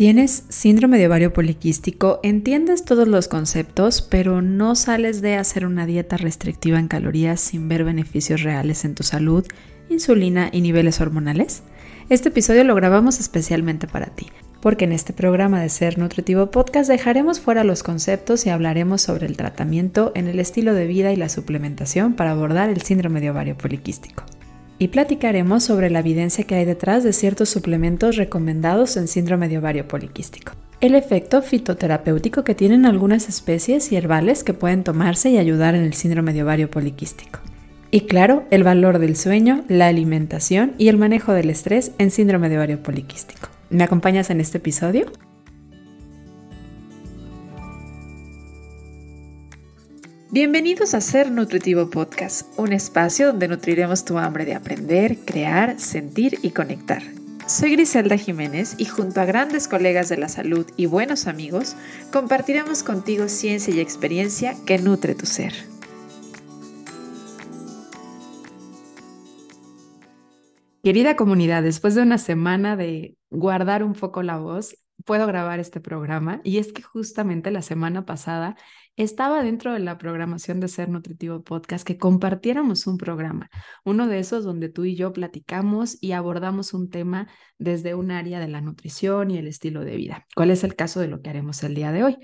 Tienes síndrome de ovario poliquístico, entiendes todos los conceptos, pero no sales de hacer una dieta restrictiva en calorías sin ver beneficios reales en tu salud, insulina y niveles hormonales. Este episodio lo grabamos especialmente para ti, porque en este programa de Ser Nutritivo Podcast dejaremos fuera los conceptos y hablaremos sobre el tratamiento en el estilo de vida y la suplementación para abordar el síndrome de ovario poliquístico y platicaremos sobre la evidencia que hay detrás de ciertos suplementos recomendados en síndrome de ovario poliquístico. El efecto fitoterapéutico que tienen algunas especies y herbales que pueden tomarse y ayudar en el síndrome de ovario poliquístico. Y claro, el valor del sueño, la alimentación y el manejo del estrés en síndrome de ovario poliquístico. ¿Me acompañas en este episodio? Bienvenidos a Ser Nutritivo Podcast, un espacio donde nutriremos tu hambre de aprender, crear, sentir y conectar. Soy Griselda Jiménez y junto a grandes colegas de la salud y buenos amigos, compartiremos contigo ciencia y experiencia que nutre tu ser. Querida comunidad, después de una semana de guardar un poco la voz, puedo grabar este programa y es que justamente la semana pasada estaba dentro de la programación de Ser Nutritivo Podcast que compartiéramos un programa, uno de esos donde tú y yo platicamos y abordamos un tema desde un área de la nutrición y el estilo de vida. ¿Cuál es el caso de lo que haremos el día de hoy?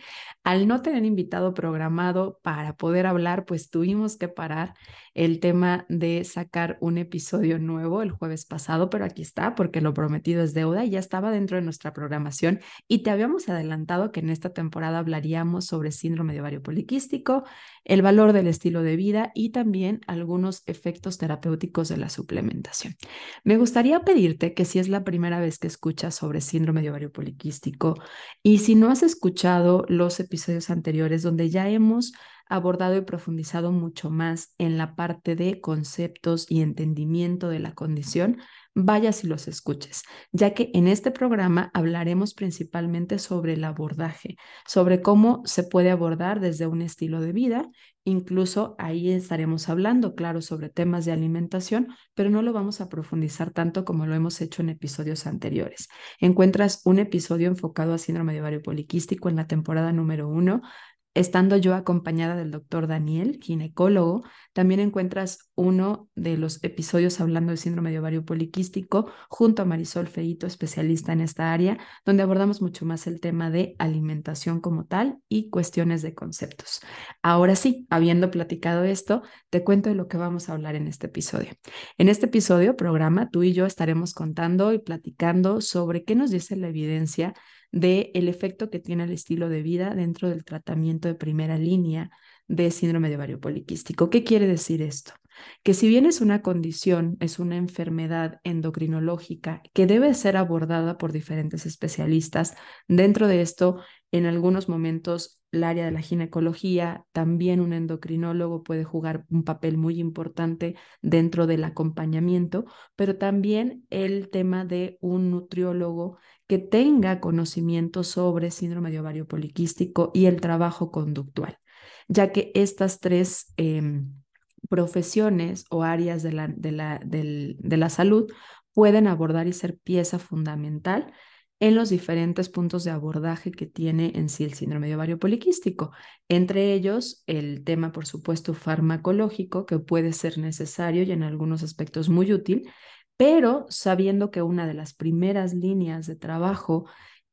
Al no tener invitado programado para poder hablar, pues tuvimos que parar el tema de sacar un episodio nuevo el jueves pasado, pero aquí está porque lo prometido es deuda y ya estaba dentro de nuestra programación y te habíamos adelantado que en esta temporada hablaríamos sobre síndrome de ovario poliquístico, el valor del estilo de vida y también algunos efectos terapéuticos de la suplementación. Me gustaría pedirte que si es la primera vez que escuchas sobre síndrome de ovario poliquístico y si no has escuchado los episodios anteriores donde ya hemos abordado y profundizado mucho más en la parte de conceptos y entendimiento de la condición, vayas y los escuches, ya que en este programa hablaremos principalmente sobre el abordaje, sobre cómo se puede abordar desde un estilo de vida. Incluso ahí estaremos hablando, claro, sobre temas de alimentación, pero no lo vamos a profundizar tanto como lo hemos hecho en episodios anteriores. Encuentras un episodio enfocado a síndrome de ovario poliquístico en la temporada número uno, Estando yo acompañada del doctor Daniel, ginecólogo, también encuentras uno de los episodios hablando del síndrome de ovario poliquístico junto a Marisol Feito, especialista en esta área, donde abordamos mucho más el tema de alimentación como tal y cuestiones de conceptos. Ahora sí, habiendo platicado esto, te cuento de lo que vamos a hablar en este episodio. En este episodio, programa, tú y yo estaremos contando y platicando sobre qué nos dice la evidencia de el efecto que tiene el estilo de vida dentro del tratamiento de primera línea de síndrome de ovario poliquístico. ¿Qué quiere decir esto? Que si bien es una condición, es una enfermedad endocrinológica que debe ser abordada por diferentes especialistas, dentro de esto, en algunos momentos, el área de la ginecología, también un endocrinólogo puede jugar un papel muy importante dentro del acompañamiento, pero también el tema de un nutriólogo que tenga conocimiento sobre síndrome de ovario poliquístico y el trabajo conductual, ya que estas tres em, profesiones o áreas de la, de, la, de la salud pueden abordar y ser pieza fundamental en los diferentes puntos de abordaje que tiene en sí el síndrome de ovario poliquístico. Entre ellos, el tema, por supuesto, farmacológico, que puede ser necesario y en algunos aspectos muy útil, pero sabiendo que una de las primeras líneas de trabajo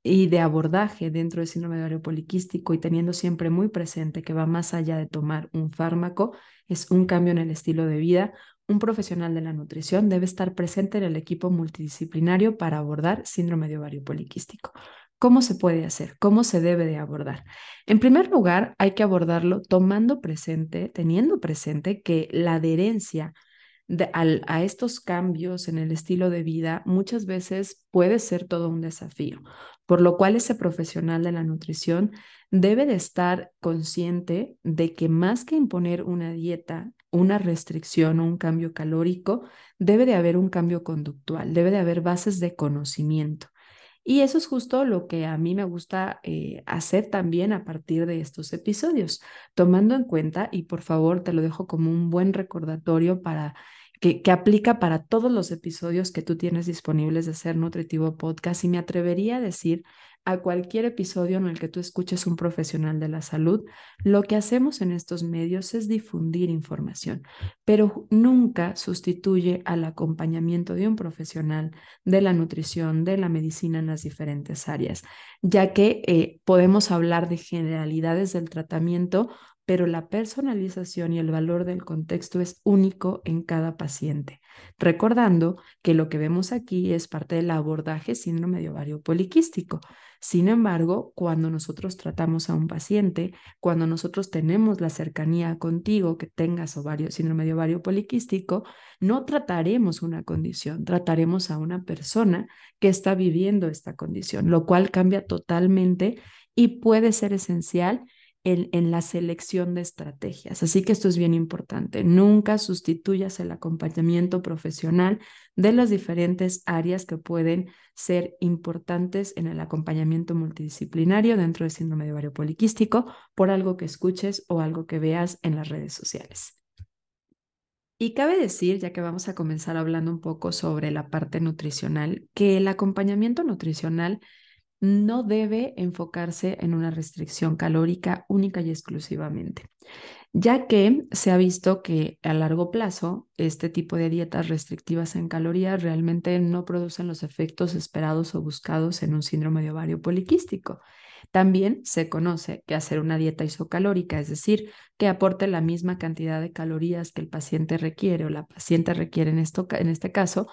y de abordaje dentro del síndrome de ovario poliquístico y teniendo siempre muy presente que va más allá de tomar un fármaco, es un cambio en el estilo de vida. Un profesional de la nutrición debe estar presente en el equipo multidisciplinario para abordar síndrome de ovario poliquístico. ¿Cómo se puede hacer? ¿Cómo se debe de abordar? En primer lugar, hay que abordarlo tomando presente, teniendo presente que la adherencia a estos cambios en el estilo de vida muchas veces puede ser todo un desafío, por lo cual ese profesional de la nutrición debe de estar consciente de que más que imponer una dieta, una restricción o un cambio calórico, debe de haber un cambio conductual, debe de haber bases de conocimiento. Y eso es justo lo que a mí me gusta eh, hacer también a partir de estos episodios, tomando en cuenta, y por favor te lo dejo como un buen recordatorio para que, aplica para todos los episodios que tú tienes disponibles de Ser Nutritivo Podcast y me atrevería a decir a cualquier episodio en el que tú escuches un profesional de la salud, lo que hacemos en estos medios es difundir información, pero nunca sustituye al acompañamiento de un profesional de la nutrición, de la medicina en las diferentes áreas, ya que eh, podemos hablar de generalidades del tratamiento pero la personalización y el valor del contexto es único en cada paciente. Recordando que lo que vemos aquí es parte del abordaje síndrome de ovario poliquístico. Sin embargo, cuando nosotros tratamos a un paciente, cuando nosotros tenemos la cercanía contigo que tengas ovario, síndrome de ovario poliquístico, no trataremos una condición, trataremos a una persona que está viviendo esta condición, lo cual cambia totalmente y puede ser esencial en, la selección de estrategias. Así que esto es bien importante. Nunca sustituyas el acompañamiento profesional de las diferentes áreas que pueden ser importantes en el acompañamiento multidisciplinario dentro del síndrome de ovario poliquístico por algo que escuches o algo que veas en las redes sociales. Y cabe decir, ya que vamos a comenzar hablando un poco sobre la parte nutricional, que el acompañamiento nutricional no debe enfocarse en una restricción calórica única y exclusivamente, ya que se ha visto que a largo plazo este tipo de dietas restrictivas en calorías realmente no producen los efectos esperados o buscados en un síndrome de ovario poliquístico. También se conoce que hacer una dieta isocalórica, es decir, que aporte la misma cantidad de calorías que el paciente requiere o la paciente requiere en, esto, en este caso,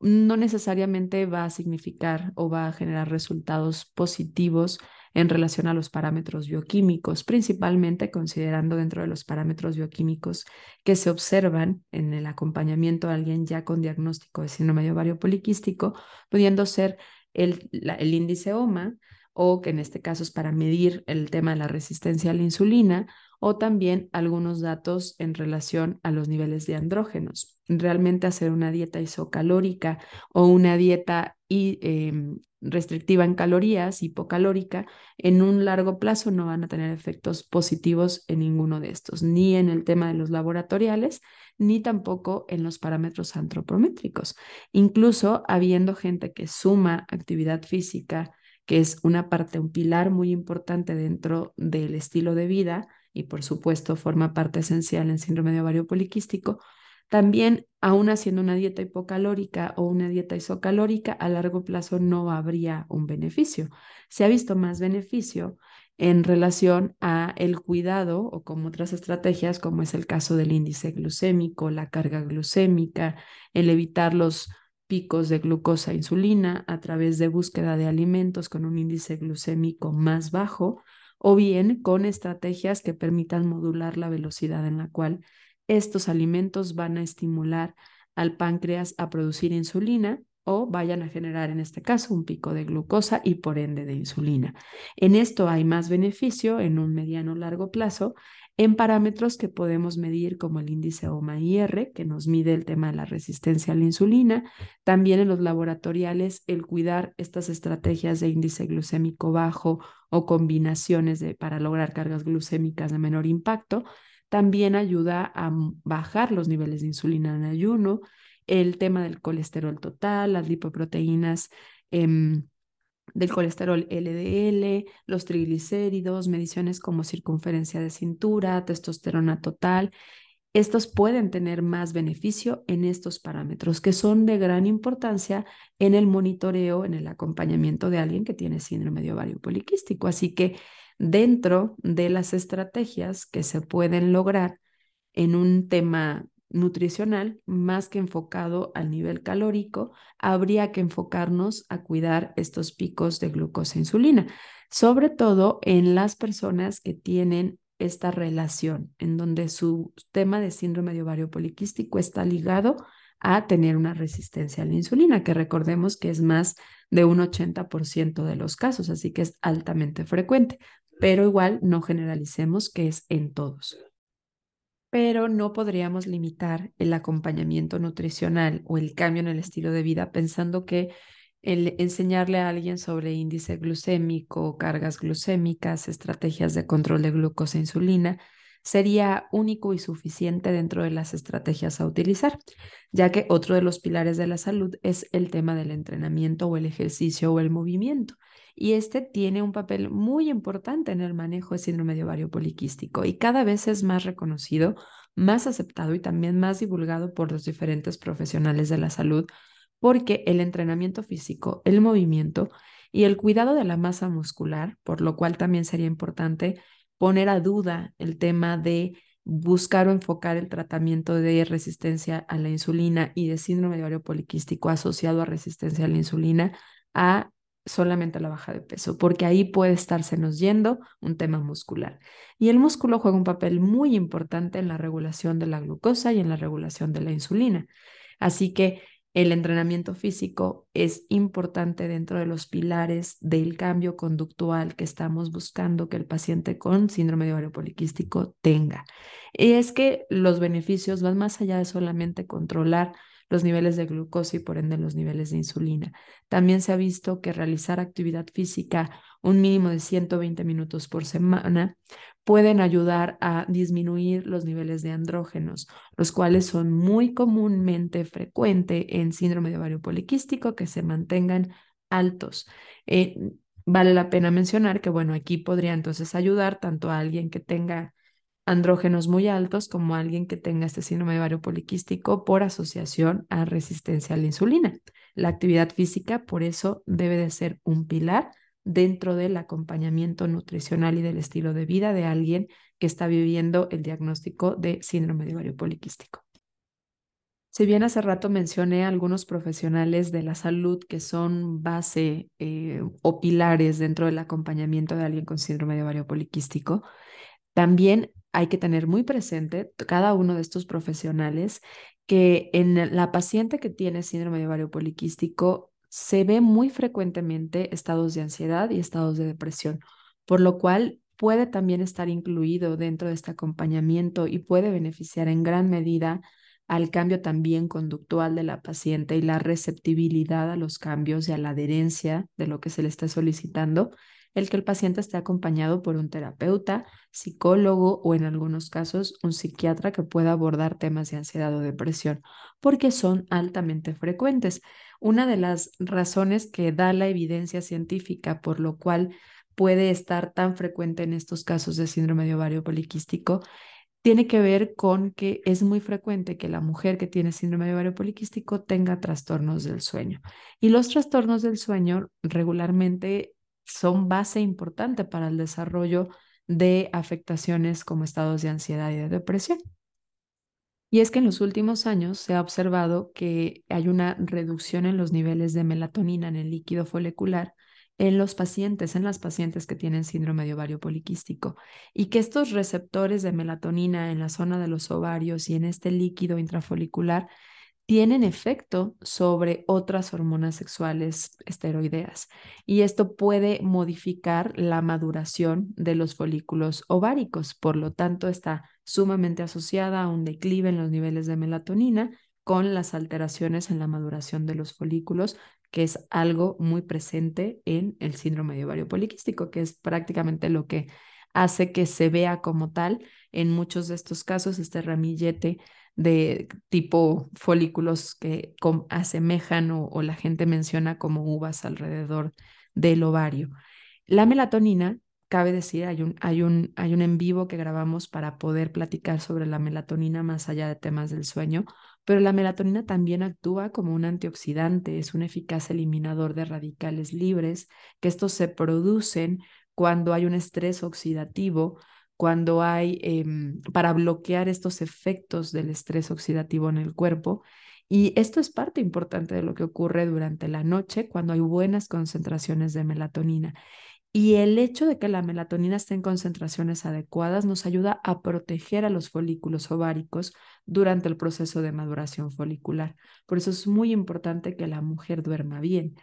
no necesariamente va a significar o va a generar resultados positivos en relación a los parámetros bioquímicos, principalmente considerando dentro de los parámetros bioquímicos que se observan en el acompañamiento a alguien ya con diagnóstico de síndrome de ovario poliquístico, pudiendo ser el, el índice OMA, o que en este caso es para medir el tema de la resistencia a la insulina, o también algunos datos en relación a los niveles de andrógenos. Realmente hacer una dieta isocalórica o una dieta em, restrictiva en calorías, hipocalórica, en un largo plazo no van a tener efectos positivos en ninguno de estos, ni en el tema de los laboratoriales, ni tampoco en los parámetros antropométricos. Incluso habiendo gente que suma actividad física, que es una parte, un pilar muy importante dentro del estilo de vida, y por supuesto forma parte esencial en síndrome de ovario poliquístico, también aún haciendo una dieta hipocalórica o una dieta isocalórica, a largo plazo no habría un beneficio. Se ha visto más beneficio en relación a el cuidado o como otras estrategias, como es el caso del índice glucémico, la carga glucémica, el evitar los picos de glucosa e insulina a través de búsqueda de alimentos con un índice glucémico más bajo, o bien con estrategias que permitan modular la velocidad en la cual estos alimentos van a estimular al páncreas a producir insulina o vayan a generar en este caso un pico de glucosa y por ende de insulina. En esto hay más beneficio en un mediano largo plazo en parámetros que podemos medir como el índice OMA-IR, que nos mide el tema de la resistencia a la insulina, también en los laboratoriales el cuidar estas estrategias de índice glucémico bajo o combinaciones de, para lograr cargas glucémicas de menor impacto, también ayuda a bajar los niveles de insulina en ayuno, el tema del colesterol total, las lipoproteínas. Eh, del colesterol LDL, los triglicéridos, mediciones como circunferencia de cintura, testosterona total. Estos pueden tener más beneficio en estos parámetros que son de gran importancia en el monitoreo, en el acompañamiento de alguien que tiene síndrome de ovario poliquístico. Así que dentro de las estrategias que se pueden lograr en un tema nutricional, más que enfocado al nivel calórico, habría que enfocarnos a cuidar estos picos de glucosa e insulina, sobre todo en las personas que tienen esta relación, en donde su tema de síndrome de ovario poliquístico está ligado a tener una resistencia a la insulina, que recordemos que es más de un 80% de los casos, así que es altamente frecuente, pero igual no generalicemos que es en todos pero no podríamos limitar el acompañamiento nutricional o el cambio en el estilo de vida pensando que el enseñarle a alguien sobre índice glucémico, cargas glucémicas, estrategias de control de glucosa e insulina, sería único y suficiente dentro de las estrategias a utilizar, ya que otro de los pilares de la salud es el tema del entrenamiento o el ejercicio o el movimiento. Y este tiene un papel muy importante en el manejo de síndrome de ovario poliquístico y cada vez es más reconocido, más aceptado y también más divulgado por los diferentes profesionales de la salud, porque el entrenamiento físico, el movimiento y el cuidado de la masa muscular, por lo cual también sería importante poner a duda el tema de buscar o enfocar el tratamiento de resistencia a la insulina y de síndrome de ovario poliquístico asociado a resistencia a la insulina a solamente la baja de peso, porque ahí puede estarse nos yendo un tema muscular. Y el músculo juega un papel muy importante en la regulación de la glucosa y en la regulación de la insulina. Así que el entrenamiento físico es importante dentro de los pilares del cambio conductual que estamos buscando que el paciente con síndrome de ovario poliquístico tenga. Y es que los beneficios van más allá de solamente controlar los niveles de glucosa y por ende los niveles de insulina. También se ha visto que realizar actividad física un mínimo de 120 minutos por semana pueden ayudar a disminuir los niveles de andrógenos, los cuales son muy comúnmente frecuentes en síndrome de ovario poliquístico que se mantengan altos. Eh, vale la pena mencionar que, bueno, aquí podría entonces ayudar tanto a alguien que tenga andrógenos muy altos como alguien que tenga este síndrome de ovario poliquístico por asociación a resistencia a la insulina. La actividad física, por eso, debe de ser un pilar dentro del acompañamiento nutricional y del estilo de vida de alguien que está viviendo el diagnóstico de síndrome de ovario poliquístico. Si bien hace rato mencioné algunos profesionales de la salud que son base eh, o pilares dentro del acompañamiento de alguien con síndrome de ovario poliquístico, también hay que tener muy presente cada uno de estos profesionales que en la paciente que tiene síndrome de ovario poliquístico se ve muy frecuentemente estados de ansiedad y estados de depresión, por lo cual puede también estar incluido dentro de este acompañamiento y puede beneficiar en gran medida al cambio también conductual de la paciente y la receptibilidad a los cambios y a la adherencia de lo que se le está solicitando el que el paciente esté acompañado por un terapeuta, psicólogo o en algunos casos un psiquiatra que pueda abordar temas de ansiedad o depresión, porque son altamente frecuentes. Una de las razones que da la evidencia científica por lo cual puede estar tan frecuente en estos casos de síndrome de ovario poliquístico tiene que ver con que es muy frecuente que la mujer que tiene síndrome de ovario poliquístico tenga trastornos del sueño. Y los trastornos del sueño regularmente son base importante para el desarrollo de afectaciones como estados de ansiedad y de depresión. Y es que en los últimos años se ha observado que hay una reducción en los niveles de melatonina en el líquido folicular en los pacientes, en las pacientes que tienen síndrome de ovario poliquístico, y que estos receptores de melatonina en la zona de los ovarios y en este líquido intrafolicular tienen efecto sobre otras hormonas sexuales esteroideas y esto puede modificar la maduración de los folículos ováricos. Por lo tanto, está sumamente asociada a un declive en los niveles de melatonina con las alteraciones en la maduración de los folículos, que es algo muy presente en el síndrome de ovario poliquístico, que es prácticamente lo que hace que se vea como tal en muchos de estos casos este ramillete de tipo folículos que asemejan o, la gente menciona como uvas alrededor del ovario. La melatonina, cabe decir, hay un, hay, un, hay un en vivo que grabamos para poder platicar sobre la melatonina más allá de temas del sueño, pero la melatonina también actúa como un antioxidante, es un eficaz eliminador de radicales libres, que estos se producen cuando hay un estrés oxidativo cuando hay em, para bloquear estos efectos del estrés oxidativo en el cuerpo. Y esto es parte importante de lo que ocurre durante la noche cuando hay buenas concentraciones de melatonina. Y el hecho de que la melatonina esté en concentraciones adecuadas nos ayuda a proteger a los folículos ováricos durante el proceso de maduración folicular. Por eso es muy importante que la mujer duerma bien.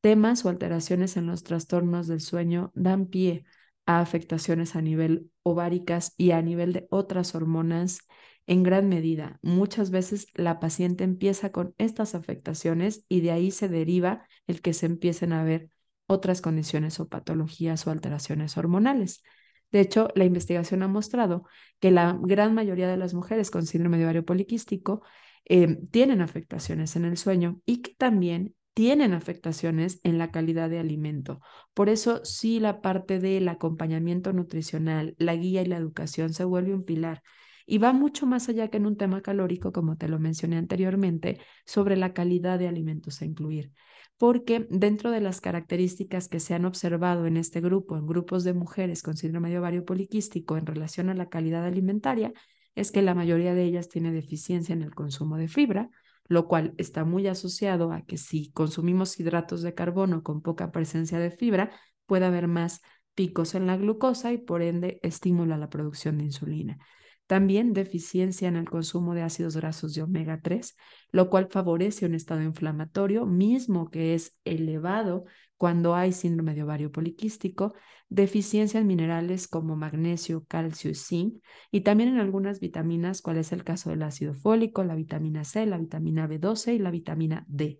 Temas o alteraciones en los trastornos del sueño dan pie afectaciones a nivel ováricas y a nivel de otras hormonas en gran medida. Muchas veces la paciente empieza con estas afectaciones y de ahí se deriva el que se empiecen a ver otras condiciones o patologías o alteraciones hormonales. De hecho, la investigación ha mostrado que la gran mayoría de las mujeres con síndrome de ovario poliquístico eh, tienen afectaciones en el sueño y que también tienen afectaciones en la calidad de alimento. Por eso, sí, la parte del acompañamiento nutricional, la guía y la educación se vuelve un pilar. Y va mucho más allá que en un tema calórico, como te lo mencioné anteriormente, sobre la calidad de alimentos a incluir. Porque dentro de las características que se han observado en este grupo, en grupos de mujeres con síndrome de ovario poliquístico en relación a la calidad alimentaria, es que la mayoría de ellas tiene deficiencia en el consumo de fibra, lo cual está muy asociado a que si consumimos hidratos de carbono con poca presencia de fibra, puede haber más picos en la glucosa y por ende estimula la producción de insulina. También deficiencia en el consumo de ácidos grasos de omega 3, lo cual favorece un estado inflamatorio mismo que es elevado cuando hay síndrome de ovario poliquístico, deficiencia en minerales como magnesio, calcio y zinc, y también en algunas vitaminas, cual es el caso del ácido fólico, la vitamina C, la vitamina B12 y la vitamina D.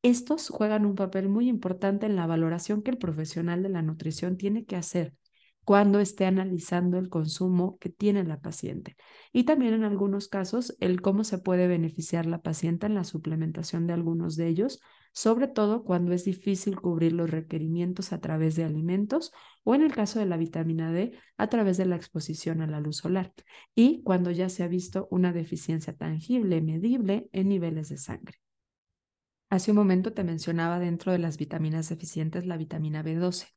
Estos juegan un papel muy importante en la valoración que el profesional de la nutrición tiene que hacer cuando esté analizando el consumo que tiene la paciente. Y también en algunos casos el cómo se puede beneficiar la paciente en la suplementación de algunos de ellos, sobre todo cuando es difícil cubrir los requerimientos a través de alimentos o en el caso de la vitamina D a través de la exposición a la luz solar y cuando ya se ha visto una deficiencia tangible, medible en niveles de sangre. Hace un momento te mencionaba dentro de las vitaminas deficientes la vitamina B12.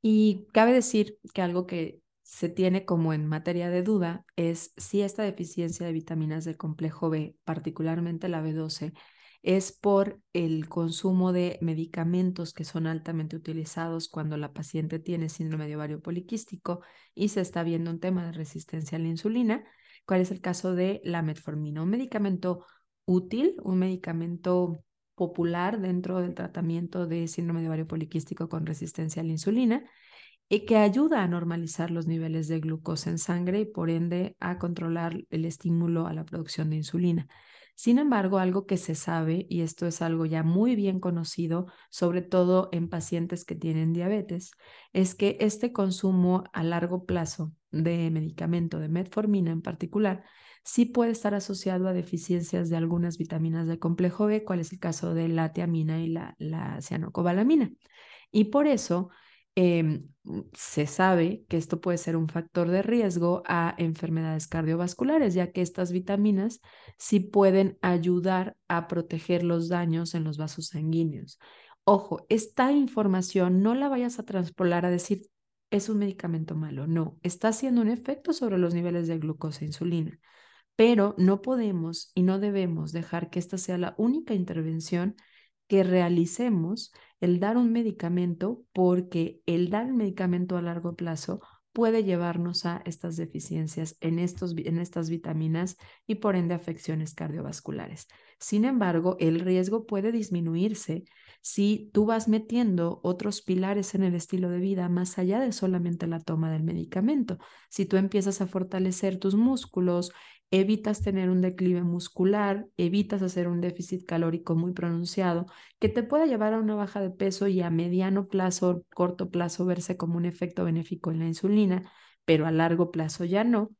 Y cabe decir que algo que se tiene como en materia de duda es si esta deficiencia de vitaminas del complejo B, particularmente la B12, es por el consumo de medicamentos que son altamente utilizados cuando la paciente tiene síndrome de ovario poliquístico y se está viendo un tema de resistencia a la insulina. ¿Cuál es el caso de la metformina? Un medicamento útil, un medicamento popular dentro del tratamiento de síndrome de ovario poliquístico con resistencia a la insulina y que ayuda a normalizar los niveles de glucosa en sangre y por ende a controlar el estímulo a la producción de insulina. Sin embargo, algo que se sabe, y esto es algo ya muy bien conocido, sobre todo en pacientes que tienen diabetes, es que este consumo a largo plazo de medicamento, de metformina en particular, sí puede estar asociado a deficiencias de algunas vitaminas del complejo B, cual es el caso de la tiamina y la, la cianocobalamina. Y por eso em, se sabe que esto puede ser un factor de riesgo a enfermedades cardiovasculares, ya que estas vitaminas sí pueden ayudar a proteger los daños en los vasos sanguíneos. Ojo, esta información no la vayas a transpolar a decir es un medicamento malo, no, está haciendo un efecto sobre los niveles de glucosa e insulina pero no podemos y no debemos dejar que esta sea la única intervención que realicemos, el dar un medicamento, porque el dar el medicamento a largo plazo puede llevarnos a estas deficiencias en, estos, en estas vitaminas y por ende afecciones cardiovasculares. Sin embargo, el riesgo puede disminuirse si tú vas metiendo otros pilares en el estilo de vida más allá de solamente la toma del medicamento. Si tú empiezas a fortalecer tus músculos, evitas tener un declive muscular, evitas hacer un déficit calórico muy pronunciado, que te pueda llevar a una baja de peso y a mediano plazo, corto plazo, verse como un efecto benéfico en la insulina, pero a largo plazo ya no.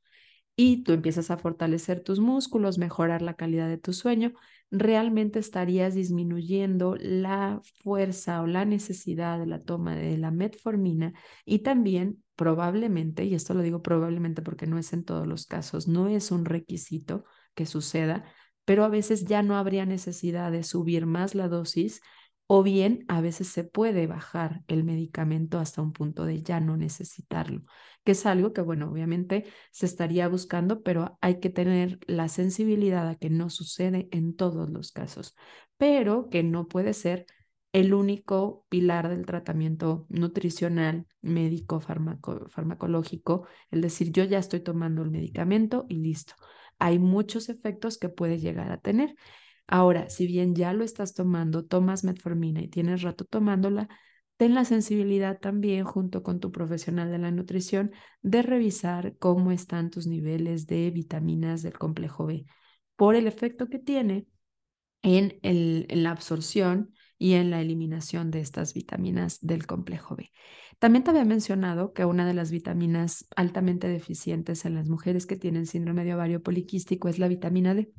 Y tú empiezas a fortalecer tus músculos, mejorar la calidad de tu sueño, realmente estarías disminuyendo la fuerza o la necesidad de la toma de la metformina y también probablemente, y esto lo digo probablemente porque no es en todos los casos, no es un requisito que suceda, pero a veces ya no habría necesidad de subir más la dosis o bien a veces se puede bajar el medicamento hasta un punto de ya no necesitarlo, que es algo que, bueno, obviamente se estaría buscando, pero hay que tener la sensibilidad a que no sucede en todos los casos, pero que no puede ser el único pilar del tratamiento nutricional, médico, farmacológico, el decir yo ya estoy tomando el medicamento y listo. Hay muchos efectos que puede llegar a tener. Ahora, si bien ya lo estás tomando, tomas metformina y tienes rato tomándola, ten la sensibilidad también junto con tu profesional de la nutrición de revisar cómo están tus niveles de vitaminas del complejo B por el efecto que tiene en, en la absorción y en la eliminación de estas vitaminas del complejo B. También te había mencionado que una de las vitaminas altamente deficientes en las mujeres que tienen síndrome de ovario poliquístico es la vitamina D.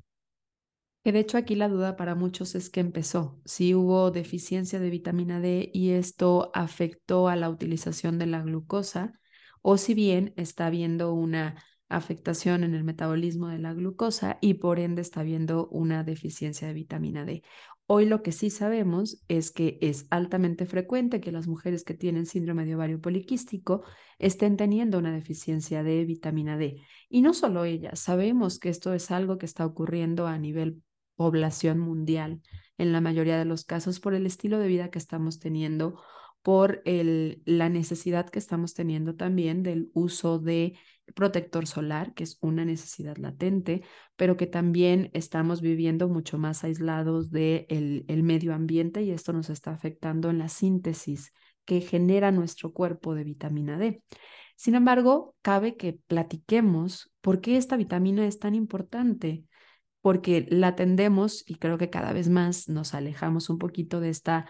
Que de hecho aquí la duda para muchos es que empezó, si hubo deficiencia de vitamina D y esto afectó a la utilización de la glucosa o si bien está habiendo una afectación en el metabolismo de la glucosa y por ende está habiendo una deficiencia de vitamina D. Hoy lo que sí sabemos es que es altamente frecuente que las mujeres que tienen síndrome de ovario poliquístico estén teniendo una deficiencia de vitamina D. Y no solo ellas, sabemos que esto es algo que está ocurriendo a nivel población mundial en la mayoría de los casos por el estilo de vida que estamos teniendo, por el, la necesidad que estamos teniendo también del uso de protector solar, que es una necesidad latente, pero que también estamos viviendo mucho más aislados del de el medio ambiente y esto nos está afectando en la síntesis que genera nuestro cuerpo de vitamina D. Sin embargo, cabe que platiquemos por qué esta vitamina es tan importante, porque la tendemos y creo que cada vez más nos alejamos un poquito de esta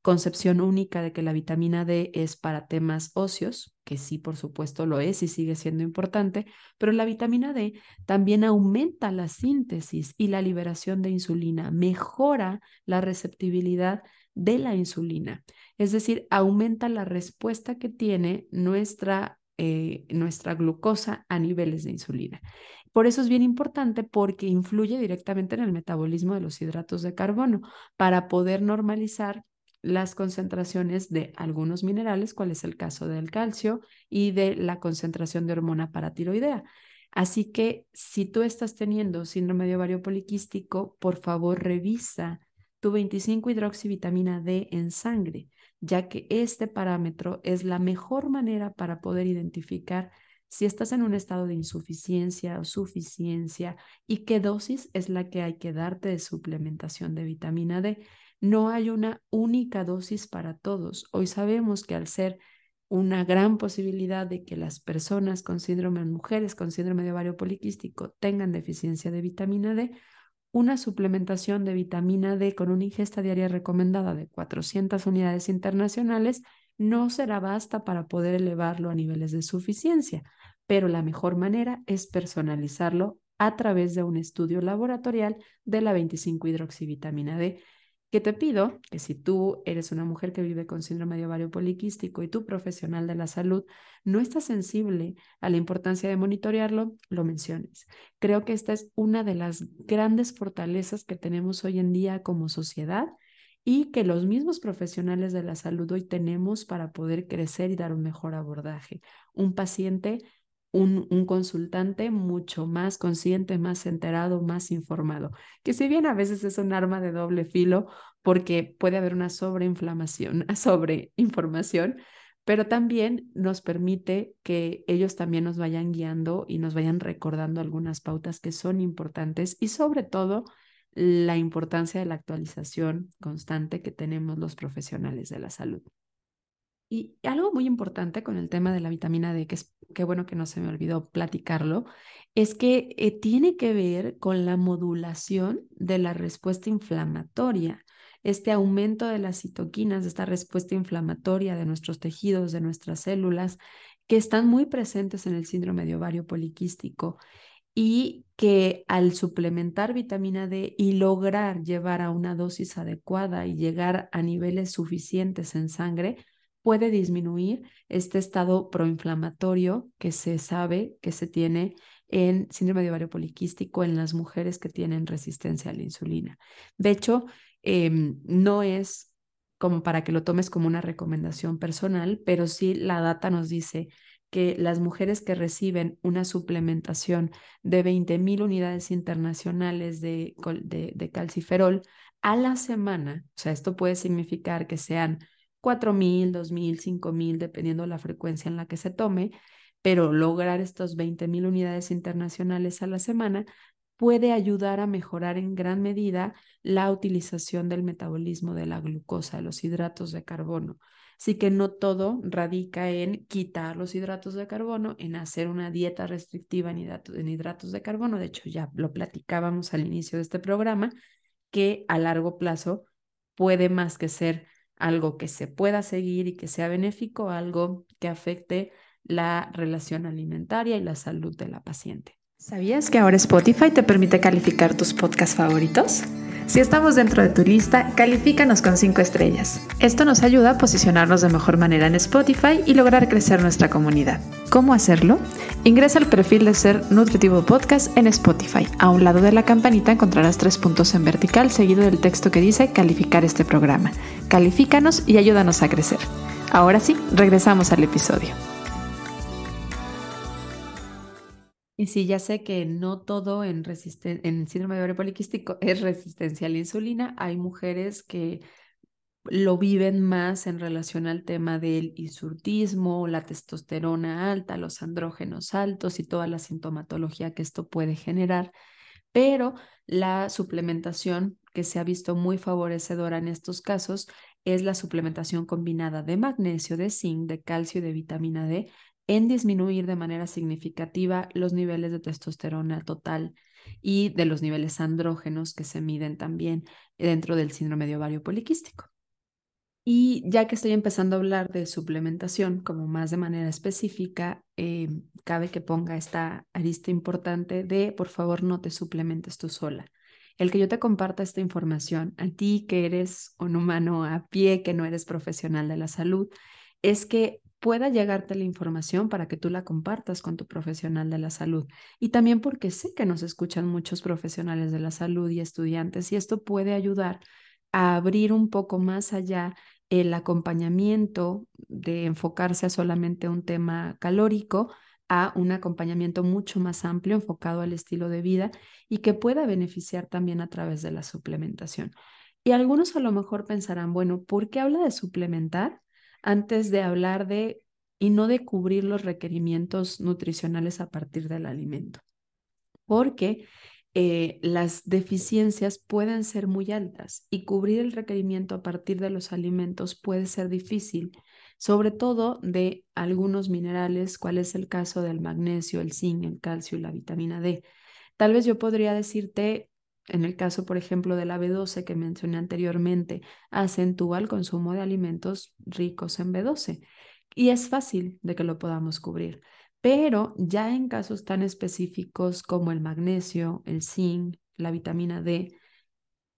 concepción única de que la vitamina D es para temas óseos, que sí, por supuesto lo es y sigue siendo importante, pero la vitamina D también aumenta la síntesis y la liberación de insulina, mejora la receptibilidad de la insulina, es decir, aumenta la respuesta que tiene nuestra, eh, nuestra glucosa a niveles de insulina. Por eso es bien importante porque influye directamente en el metabolismo de los hidratos de carbono para poder normalizar las concentraciones de algunos minerales, cuál es el caso del calcio y de la concentración de hormona paratiroidea. Así que si tú estás teniendo síndrome de ovario poliquístico, por favor revisa tu 25 hidroxivitamina D en sangre, ya que este parámetro es la mejor manera para poder identificar si estás en un estado de insuficiencia o suficiencia y qué dosis es la que hay que darte de suplementación de vitamina D. No hay una única dosis para todos. Hoy sabemos que al ser una gran posibilidad de que las personas con síndrome, mujeres con síndrome de ovario poliquístico tengan deficiencia de vitamina D, una suplementación de vitamina D con una ingesta diaria recomendada de 400 unidades internacionales no será basta para poder elevarlo a niveles de suficiencia, pero la mejor manera es personalizarlo a través de un estudio laboratorial de la 25 hidroxivitamina D que te pido que si tú eres una mujer que vive con síndrome de ovario poliquístico y tú profesional de la salud no estás sensible a la importancia de monitorearlo, lo menciones. Creo que esta es una de las grandes fortalezas que tenemos hoy en día como sociedad y que los mismos profesionales de la salud hoy tenemos para poder crecer y dar un mejor abordaje. Un paciente un, consultante mucho más consciente, más enterado, más informado, que si bien a veces es un arma de doble filo porque puede haber una sobreinflamación, sobreinformación, pero también nos permite que ellos también nos vayan guiando y nos vayan recordando algunas pautas que son importantes y sobre todo la importancia de la actualización constante que tenemos los profesionales de la salud. Y algo muy importante con el tema de la vitamina D, que es qué bueno que no se me olvidó platicarlo, es que eh, tiene que ver con la modulación de la respuesta inflamatoria, este aumento de las citoquinas, esta respuesta inflamatoria de nuestros tejidos, de nuestras células, que están muy presentes en el síndrome de ovario poliquístico y que al suplementar vitamina D y lograr llevar a una dosis adecuada y llegar a niveles suficientes en sangre, puede disminuir este estado proinflamatorio que se sabe que se tiene en síndrome de ovario poliquístico en las mujeres que tienen resistencia a la insulina. De hecho, em, no es como para que lo tomes como una recomendación personal, pero sí la data nos dice que las mujeres que reciben una suplementación de 20.000 unidades internacionales de, de, de calciferol a la semana, o sea, esto puede significar que sean 4.000, 2.000, 5.000, dependiendo la frecuencia en la que se tome, pero lograr estos 20.000 unidades internacionales a la semana puede ayudar a mejorar en gran medida la utilización del metabolismo de la glucosa, de los hidratos de carbono. Así que no todo radica en quitar los hidratos de carbono, en hacer una dieta restrictiva en hidratos, en hidratos de carbono. De hecho, ya lo platicábamos al inicio de este programa, que a largo plazo puede más que ser algo que se pueda seguir y que sea benéfico, algo que afecte la relación alimentaria y la salud de la paciente. ¿Sabías que ahora Spotify te permite calificar tus podcasts favoritos? Si estamos dentro de tu lista, califícanos con 5 estrellas. Esto nos ayuda a posicionarnos de mejor manera en Spotify y lograr crecer nuestra comunidad. ¿Cómo hacerlo? Ingresa al perfil de Ser Nutritivo Podcast en Spotify. A un lado de la campanita encontrarás tres puntos en vertical seguido del texto que dice calificar este programa. Califícanos y ayúdanos a crecer. Ahora sí, regresamos al episodio. Y sí, ya sé que no todo en, en síndrome de ovario poliquístico es resistencia a la insulina. Hay mujeres que lo viven más en relación al tema del insurtismo, la testosterona alta, los andrógenos altos y toda la sintomatología que esto puede generar. Pero la suplementación que se ha visto muy favorecedora en estos casos es la suplementación combinada de magnesio, de zinc, de calcio y de vitamina D en disminuir de manera significativa los niveles de testosterona total y de los niveles andrógenos que se miden también dentro del síndrome de ovario poliquístico. Y ya que estoy empezando a hablar de suplementación como más de manera específica, eh, cabe que ponga esta arista importante de, por favor, no te suplementes tú sola. El que yo te comparta esta información a ti que eres un humano a pie, que no eres profesional de la salud, es que pueda llegarte la información para que tú la compartas con tu profesional de la salud. Y también porque sé que nos escuchan muchos profesionales de la salud y estudiantes y esto puede ayudar a abrir un poco más allá el acompañamiento de enfocarse a solamente un tema calórico a un acompañamiento mucho más amplio enfocado al estilo de vida y que pueda beneficiar también a través de la suplementación. Y algunos a lo mejor pensarán, bueno, ¿por qué habla de suplementar? Antes de hablar de y no de cubrir los requerimientos nutricionales a partir del alimento, porque eh, las deficiencias pueden ser muy altas y cubrir el requerimiento a partir de los alimentos puede ser difícil, sobre todo de algunos minerales, cuál es el caso del magnesio, el zinc, el calcio y la vitamina D. Tal vez yo podría decirte en el caso, por ejemplo, de la B12 que mencioné anteriormente, acentúa el consumo de alimentos ricos en B12 y es fácil de que lo podamos cubrir. Pero ya en casos tan específicos como el magnesio, el zinc, la vitamina D,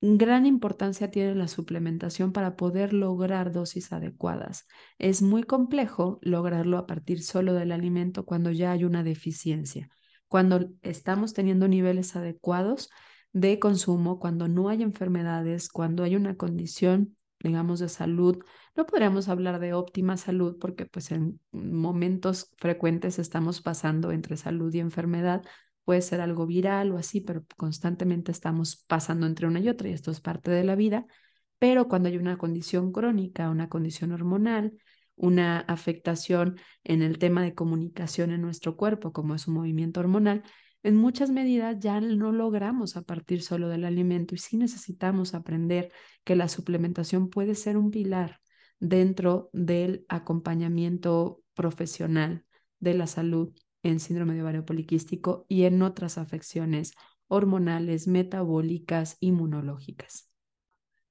gran importancia tiene la suplementación para poder lograr dosis adecuadas. Es muy complejo lograrlo a partir solo del alimento cuando ya hay una deficiencia. Cuando estamos teniendo niveles adecuados, de consumo, cuando no hay enfermedades, cuando hay una condición, digamos, de salud. No podríamos hablar de óptima salud porque pues en momentos frecuentes estamos pasando entre salud y enfermedad. Puede ser algo viral o así, pero constantemente estamos pasando entre una y otra y esto es parte de la vida. Pero cuando hay una condición crónica, una condición hormonal, una afectación en el tema de comunicación en nuestro cuerpo, como es un movimiento hormonal, en muchas medidas ya no logramos a partir solo del alimento y sí necesitamos aprender que la suplementación puede ser un pilar dentro del acompañamiento profesional de la salud en síndrome de ovario poliquístico y en otras afecciones hormonales, metabólicas, inmunológicas.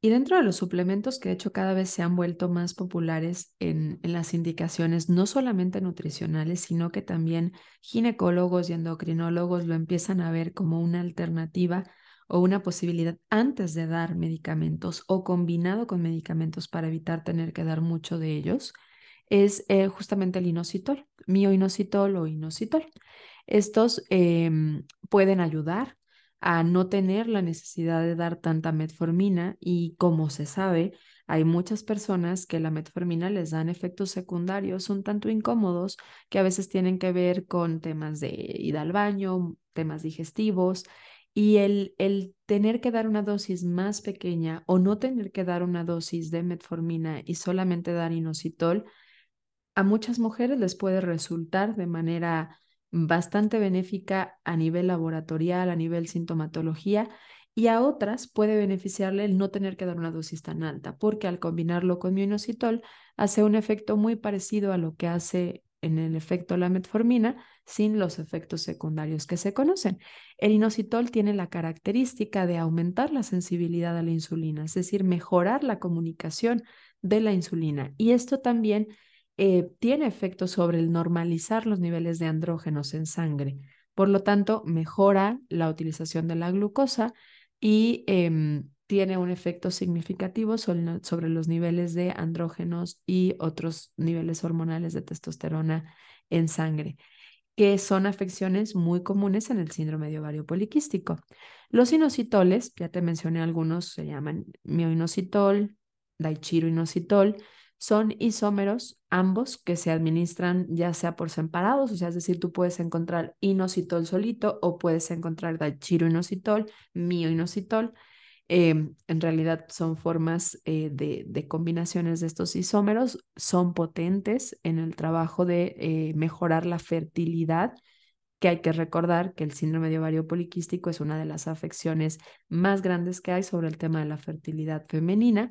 Y dentro de los suplementos que de hecho cada vez se han vuelto más populares en, las indicaciones, no solamente nutricionales, sino que también ginecólogos y endocrinólogos lo empiezan a ver como una alternativa o una posibilidad antes de dar medicamentos o combinado con medicamentos para evitar tener que dar mucho de ellos, es eh, justamente el inositol, mioinositol o inositol. Estos em, pueden ayudar a no tener la necesidad de dar tanta metformina y como se sabe, hay muchas personas que la metformina les dan efectos secundarios un tanto incómodos que a veces tienen que ver con temas de ir al baño, temas digestivos y el, el tener que dar una dosis más pequeña o no tener que dar una dosis de metformina y solamente dar inositol, a muchas mujeres les puede resultar de manera bastante benéfica a nivel laboratorial, a nivel sintomatología, y a otras puede beneficiarle el no tener que dar una dosis tan alta, porque al combinarlo con mioinositol hace un efecto muy parecido a lo que hace en el efecto la metformina sin los efectos secundarios que se conocen. El inositol tiene la característica de aumentar la sensibilidad a la insulina, es decir, mejorar la comunicación de la insulina. Y esto también eh, tiene efecto sobre el normalizar los niveles de andrógenos en sangre. Por lo tanto, mejora la utilización de la glucosa y em, tiene un efecto significativo sobre, los niveles de andrógenos y otros niveles hormonales de testosterona en sangre que son afecciones muy comunes en el síndrome de ovario poliquístico. Los inositoles, ya te mencioné algunos, se llaman mioinositol, daichiroinositol, son isómeros, ambos que se administran ya sea por separados, o sea, es decir, tú puedes encontrar inositol solito o puedes encontrar daichiroinositol, mioinositol. Em, en realidad son formas eh, de, combinaciones de estos isómeros, son potentes en el trabajo de eh, mejorar la fertilidad, que hay que recordar que el síndrome de ovario poliquístico es una de las afecciones más grandes que hay sobre el tema de la fertilidad femenina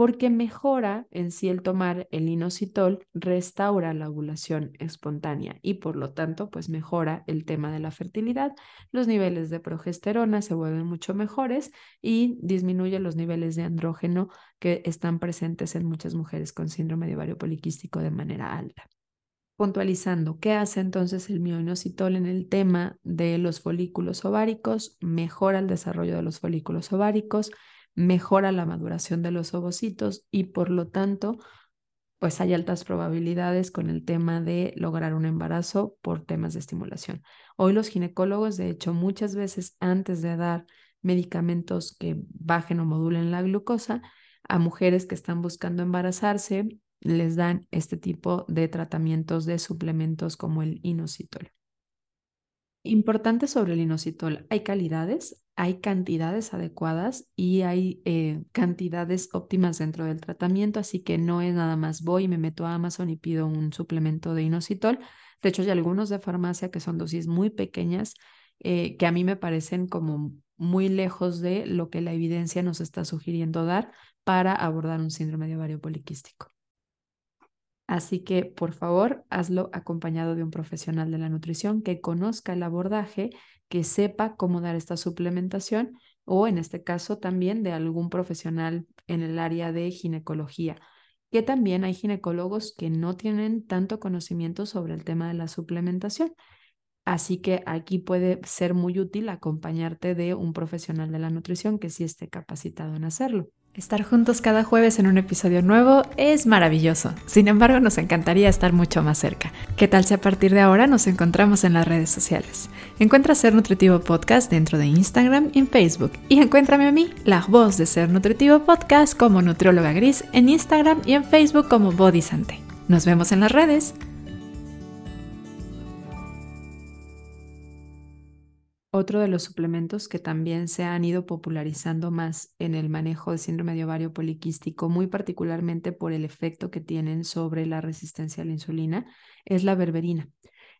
porque mejora en sí el tomar el inositol, restaura la ovulación espontánea y por lo tanto pues mejora el tema de la fertilidad, los niveles de progesterona se vuelven mucho mejores y disminuye los niveles de andrógeno que están presentes en muchas mujeres con síndrome de ovario poliquístico de manera alta. Puntualizando, ¿qué hace entonces el mioinositol en el tema de los folículos ováricos? Mejora el desarrollo de los folículos ováricos, mejora la maduración de los ovocitos y por lo tanto, pues hay altas probabilidades con el tema de lograr un embarazo por temas de estimulación. Hoy los ginecólogos, de hecho, muchas veces antes de dar medicamentos que bajen o modulen la glucosa, a mujeres que están buscando embarazarse, les dan este tipo de tratamientos de suplementos como el inositol. Importante sobre el inositol, hay calidades, hay cantidades adecuadas y hay eh, cantidades óptimas dentro del tratamiento, así que no es nada más voy y me meto a Amazon y pido un suplemento de inositol. De hecho, hay algunos de farmacia que son dosis muy pequeñas eh, que a mí me parecen como muy lejos de lo que la evidencia nos está sugiriendo dar para abordar un síndrome de ovario poliquístico. Así que, por favor, hazlo acompañado de un profesional de la nutrición que conozca el abordaje, que sepa cómo dar esta suplementación o, en este caso, también de algún profesional en el área de ginecología, que también hay ginecólogos que no tienen tanto conocimiento sobre el tema de la suplementación. Así que aquí puede ser muy útil acompañarte de un profesional de la nutrición que sí esté capacitado en hacerlo. Estar juntos cada jueves en un episodio nuevo es maravilloso. Sin embargo, nos encantaría estar mucho más cerca. ¿Qué tal si a partir de ahora nos encontramos en las redes sociales? Encuentra Ser Nutritivo Podcast dentro de Instagram y en Facebook. Y encuéntrame a mí, la voz de Ser Nutritivo Podcast, como Nutrióloga Gris en Instagram y en Facebook como Body Sante. Nos vemos en las redes. Otro de los suplementos que también se han ido popularizando más en el manejo de síndrome de ovario poliquístico, muy particularmente por el efecto que tienen sobre la resistencia a la insulina, es la berberina.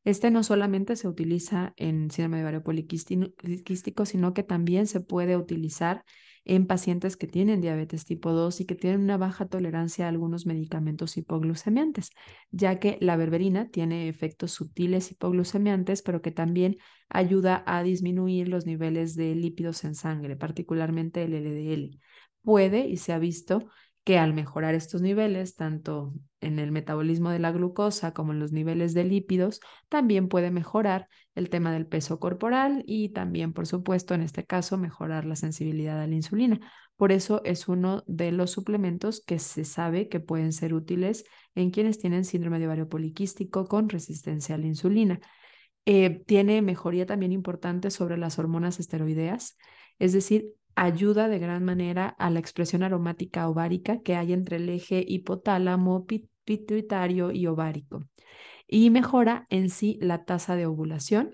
Este no solamente se utiliza en síndrome de ovario poliquístico, sino que también se puede utilizar en pacientes que tienen diabetes tipo 2 y que tienen una baja tolerancia a algunos medicamentos hipoglucemiantes, ya que la berberina tiene efectos sutiles hipoglucemiantes, pero que también ayuda a disminuir los niveles de lípidos en sangre, particularmente el LDL. Puede y se ha visto que al mejorar estos niveles, tanto en el metabolismo de la glucosa como en los niveles de lípidos, también puede mejorar el tema del peso corporal y también, por supuesto, en este caso, mejorar la sensibilidad a la insulina. Por eso es uno de los suplementos que se sabe que pueden ser útiles en quienes tienen síndrome de ovario poliquístico con resistencia a la insulina. Eh, tiene mejoría también importante sobre las hormonas esteroideas, es decir, ayuda de gran manera a la expresión aromática ovárica que hay entre el eje hipotálamo, pituitario y ovárico. Y mejora en sí la tasa de ovulación,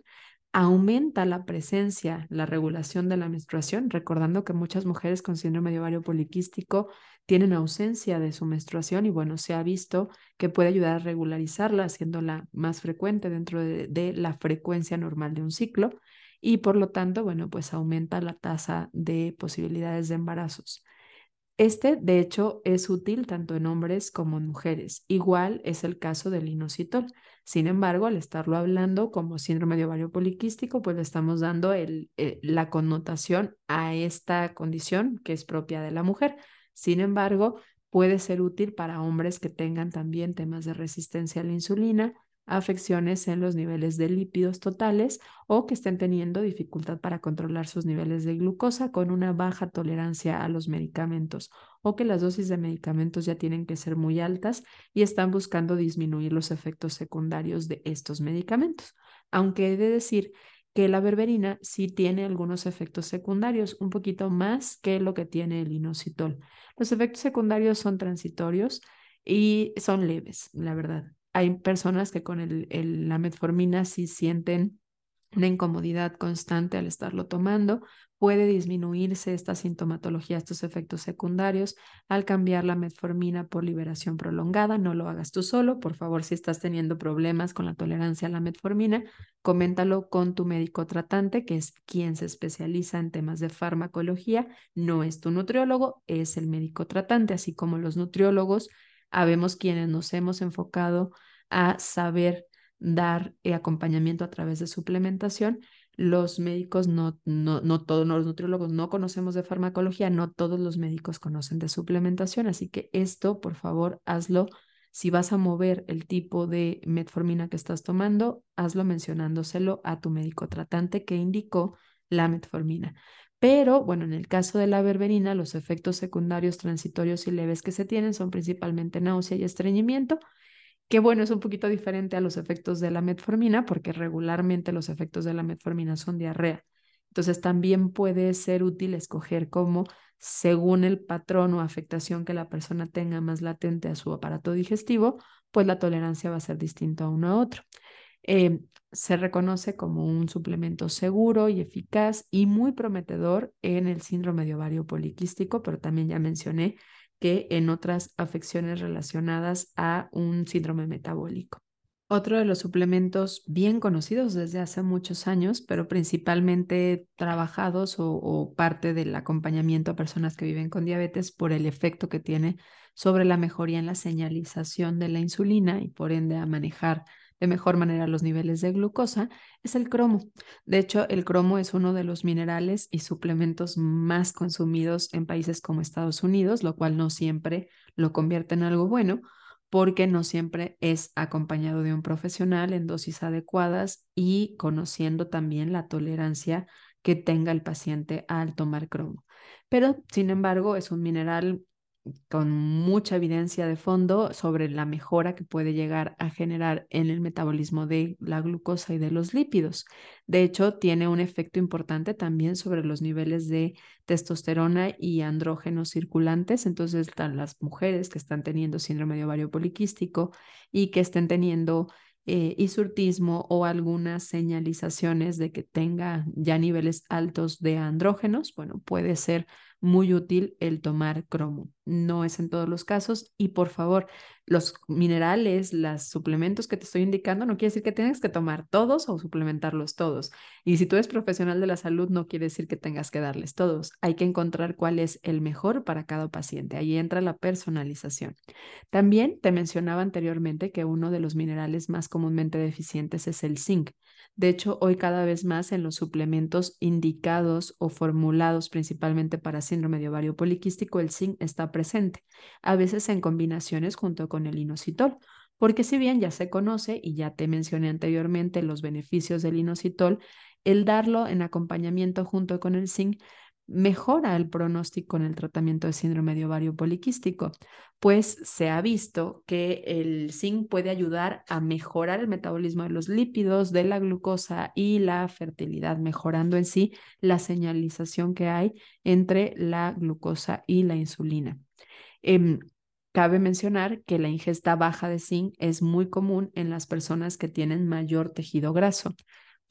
aumenta la presencia, la regulación de la menstruación, recordando que muchas mujeres con síndrome de ovario poliquístico tienen ausencia de su menstruación y bueno, se ha visto que puede ayudar a regularizarla, haciéndola más frecuente dentro de la frecuencia normal de un ciclo y por lo tanto, bueno, pues aumenta la tasa de posibilidades de embarazos. Este, de hecho, es útil tanto en hombres como en mujeres. Igual es el caso del inositol. Sin embargo, al estarlo hablando como síndrome de ovario poliquístico, pues le estamos dando eh, la connotación a esta condición que es propia de la mujer. Sin embargo, Puede ser útil para hombres que tengan también temas de resistencia a la insulina, afecciones en los niveles de lípidos totales o que estén teniendo dificultad para controlar sus niveles de glucosa con una baja tolerancia a los medicamentos o que las dosis de medicamentos ya tienen que ser muy altas y están buscando disminuir los efectos secundarios de estos medicamentos. Aunque he de decir que la berberina sí tiene algunos efectos secundarios, un poquito más que lo que tiene el inositol. Los efectos secundarios son transitorios y son leves, la verdad hay personas que con el, la metformina sí sienten una incomodidad constante al estarlo tomando. Puede disminuirse esta sintomatología, estos efectos secundarios al cambiar la metformina por liberación prolongada. No lo hagas tú solo. Por favor, si estás teniendo problemas con la tolerancia a la metformina, coméntalo con tu médico tratante, que es quien se especializa en temas de farmacología. No es tu nutriólogo, es el médico tratante, así como los nutriólogos habemos quienes nos hemos enfocado a saber dar eh, acompañamiento a través de suplementación. Los médicos, no, no, no todos los nutriólogos no conocemos de farmacología, no todos los médicos conocen de suplementación, así que esto, por favor, hazlo. Si vas a mover el tipo de metformina que estás tomando, hazlo mencionándoselo a tu médico tratante que indicó la metformina. Pero, bueno, en el caso de la berberina, los efectos secundarios transitorios y leves que se tienen son principalmente náusea y estreñimiento, que bueno, es un poquito diferente a los efectos de la metformina, porque regularmente los efectos de la metformina son diarrea. Entonces, también puede ser útil escoger cómo, según el patrón o afectación que la persona tenga más latente a su aparato digestivo, pues la tolerancia va a ser distinta a uno a otro. Eh, se reconoce como un suplemento seguro y eficaz y muy prometedor en el síndrome de ovario poliquístico, pero también ya mencioné que en otras afecciones relacionadas a un síndrome metabólico. Otro de los suplementos bien conocidos desde hace muchos años, pero principalmente trabajados o, o, parte del acompañamiento a personas que viven con diabetes por el efecto que tiene sobre la mejoría en la señalización de la insulina y por ende a manejar de mejor manera los niveles de glucosa es el cromo. De hecho, el cromo es uno de los minerales y suplementos más consumidos en países como Estados Unidos, lo cual no siempre lo convierte en algo bueno porque no siempre es acompañado de un profesional en dosis adecuadas y conociendo también la tolerancia que tenga el paciente al tomar cromo. Pero, sin embargo, es un mineral con mucha evidencia de fondo sobre la mejora que puede llegar a generar en el metabolismo de la glucosa y de los lípidos. De hecho, tiene un efecto importante también sobre los niveles de testosterona y andrógenos circulantes. Entonces, las mujeres que están teniendo síndrome de ovario poliquístico y que estén teniendo eh, o algunas señalizaciones de que tenga ya niveles altos de andrógenos, bueno, puede ser muy útil el tomar cromo. No es en todos los casos y por favor, los minerales, los suplementos que te estoy indicando, no quiere decir que tengas que tomar todos o suplementarlos todos. Y si tú eres profesional de la salud, no quiere decir que tengas que darles todos. Hay que encontrar cuál es el mejor para cada paciente. Ahí entra la personalización. También te mencionaba anteriormente que uno de los minerales más comúnmente deficientes es el zinc. De hecho, hoy cada vez más en los suplementos indicados o formulados principalmente para síndrome de ovario poliquístico, el zinc está presente, a veces en combinaciones junto con el inositol, porque si bien ya se conoce y ya te mencioné anteriormente los beneficios del inositol, el darlo en acompañamiento junto con el zinc mejora el pronóstico en el tratamiento de síndrome de ovario poliquístico, pues se ha visto que el zinc puede ayudar a mejorar el metabolismo de los lípidos, de la glucosa y la fertilidad, mejorando en sí la señalización que hay entre la glucosa y la insulina. Em, cabe mencionar que la ingesta baja de zinc es muy común en las personas que tienen mayor tejido graso.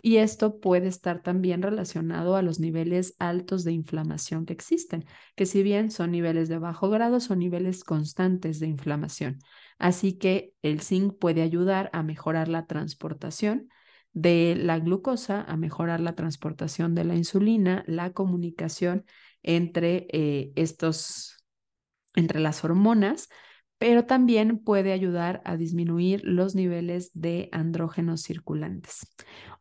Y esto puede estar también relacionado a los niveles altos de inflamación que existen, que si bien son niveles de bajo grado, son niveles constantes de inflamación. Así que el zinc puede ayudar a mejorar la transportación de la glucosa, a mejorar la transportación de la insulina, la comunicación entre eh, estos, entre las hormonas, pero también puede ayudar a disminuir los niveles de andrógenos circulantes.